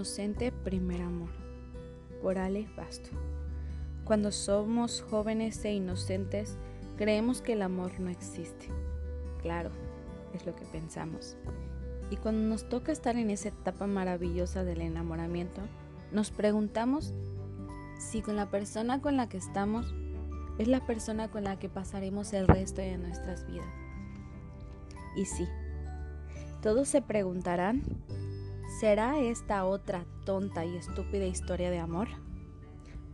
inocente primer amor. Por Ale Basto. Cuando somos jóvenes e inocentes, creemos que el amor no existe. Claro, es lo que pensamos. Y cuando nos toca estar en esa etapa maravillosa del enamoramiento, nos preguntamos si con la persona con la que estamos es la persona con la que pasaremos el resto de nuestras vidas. Y sí, todos se preguntarán ¿Será esta otra tonta y estúpida historia de amor?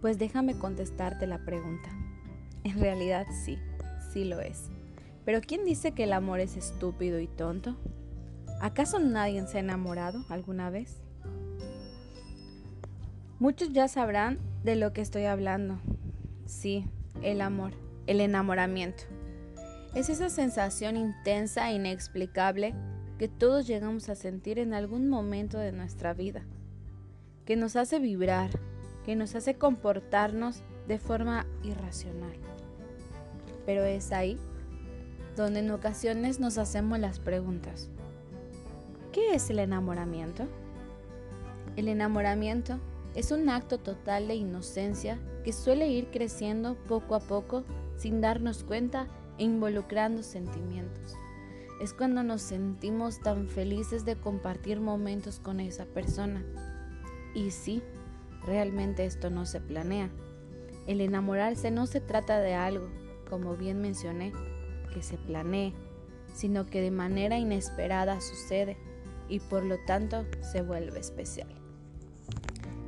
Pues déjame contestarte la pregunta. En realidad sí, sí lo es. Pero ¿quién dice que el amor es estúpido y tonto? ¿Acaso nadie se ha enamorado alguna vez? Muchos ya sabrán de lo que estoy hablando. Sí, el amor, el enamoramiento. Es esa sensación intensa e inexplicable que todos llegamos a sentir en algún momento de nuestra vida, que nos hace vibrar, que nos hace comportarnos de forma irracional. Pero es ahí donde en ocasiones nos hacemos las preguntas. ¿Qué es el enamoramiento? El enamoramiento es un acto total de inocencia que suele ir creciendo poco a poco sin darnos cuenta e involucrando sentimientos es cuando nos sentimos tan felices de compartir momentos con esa persona. Y sí, realmente esto no se planea. El enamorarse no se trata de algo, como bien mencioné, que se planee, sino que de manera inesperada sucede y por lo tanto se vuelve especial.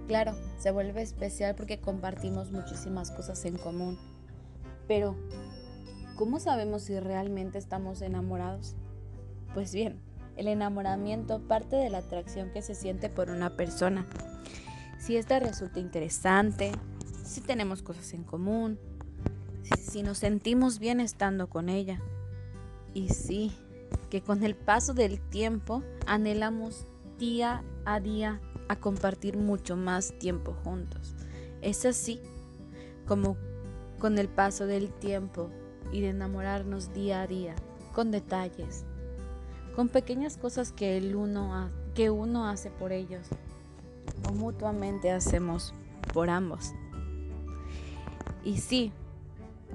Claro, se vuelve especial porque compartimos muchísimas cosas en común, pero ¿Cómo sabemos si realmente estamos enamorados? Pues bien, el enamoramiento parte de la atracción que se siente por una persona. Si esta resulta interesante, si tenemos cosas en común, si, nos sentimos bien estando con ella. Y sí, que con el paso del tiempo anhelamos día a día a compartir mucho más tiempo juntos. Es así como con el paso del tiempo y de enamorarnos día a día, con detalles, con pequeñas cosas que, el uno, que uno hace por ellos o mutuamente hacemos por ambos. Y sí,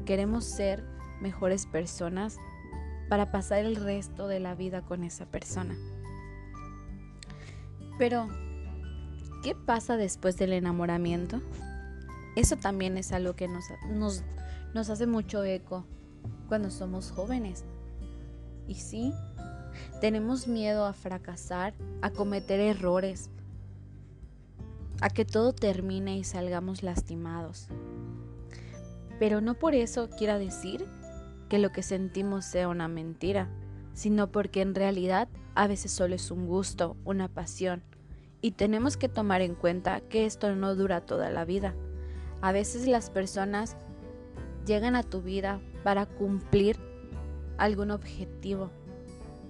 queremos ser mejores personas para pasar el resto de la vida con esa persona. Pero, ¿qué pasa después del enamoramiento? Eso también es algo que nos, nos, nos hace mucho eco cuando somos jóvenes. Y sí, tenemos miedo a fracasar, a cometer errores, a que todo termine y salgamos lastimados. Pero no por eso quiera decir que lo que sentimos sea una mentira, sino porque en realidad a veces solo es un gusto, una pasión, y tenemos que tomar en cuenta que esto no dura toda la vida. A veces las personas llegan a tu vida para cumplir algún objetivo,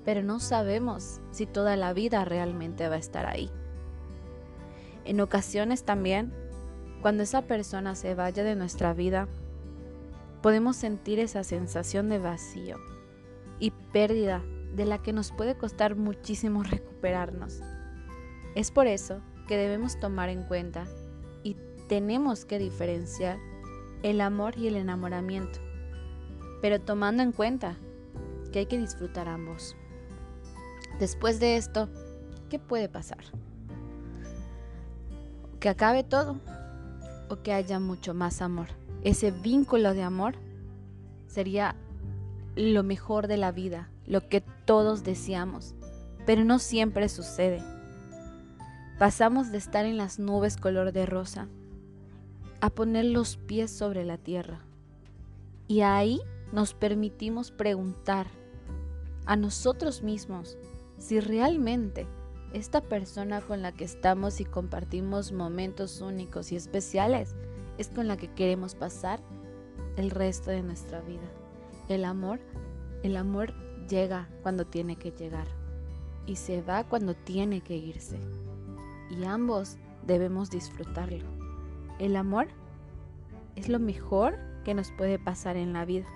pero no sabemos si toda la vida realmente va a estar ahí. En ocasiones también, cuando esa persona se vaya de nuestra vida, podemos sentir esa sensación de vacío y pérdida de la que nos puede costar muchísimo recuperarnos. Es por eso que debemos tomar en cuenta y tenemos que diferenciar el amor y el enamoramiento, pero tomando en cuenta que hay que disfrutar ambos. Después de esto, ¿qué puede pasar? Que acabe todo o que haya mucho más amor. Ese vínculo de amor sería lo mejor de la vida, lo que todos deseamos, pero no siempre sucede. Pasamos de estar en las nubes color de rosa a poner los pies sobre la tierra. Y ahí nos permitimos preguntar a nosotros mismos si realmente esta persona con la que estamos y compartimos momentos únicos y especiales es con la que queremos pasar el resto de nuestra vida. El amor, el amor llega cuando tiene que llegar y se va cuando tiene que irse. Y ambos debemos disfrutarlo. El amor es lo mejor que nos puede pasar en la vida.